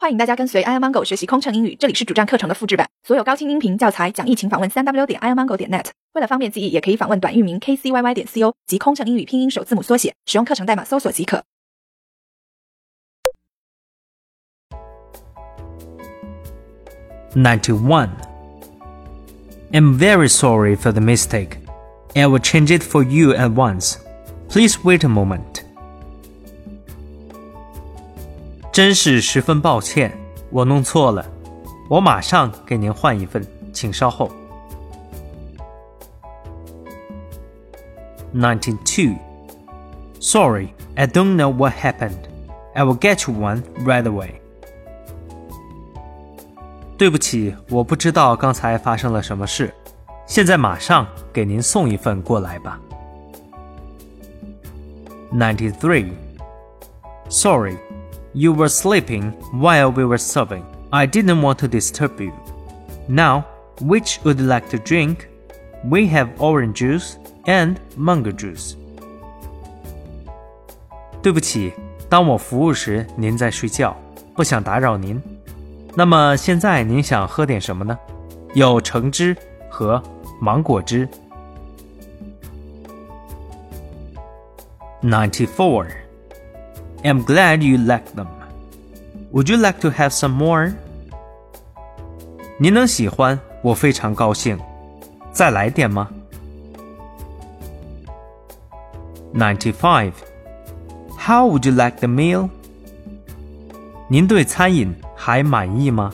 欢迎大家跟随 iomango 学习空乘英语，这里是主站课程的复制版，所有高清音频教材讲义，请访问三 w 点 iomango 点 net。为了方便记忆，也可以访问短域名 kcyy 点 co 及空乘英语拼音首字母缩写，使用课程代码搜索即可。Ninety-one. I'm very sorry for the mistake. I will change it for you at once. Please wait a moment. 真是十分抱歉，我弄错了，我马上给您换一份，请稍后。Ninety-two. Sorry, I don't know what happened. I will get you one right away. 对不起，我不知道刚才发生了什么事，现在马上给您送一份过来吧。Ninety-three. Sorry, you were sleeping while we were serving. I didn't want to disturb you. Now, which would you like to drink? We have orange juice and mango juice. 对不起，当我服务时您在睡觉，不想打扰您。那么现在您想喝点什么呢？有橙汁和芒果汁。Ninety-four. I'm glad you like them. Would you like to have some more? 您能喜欢，我非常高兴。再来点吗？Ninety-five. How would you like the meal? 您对餐饮还满意吗？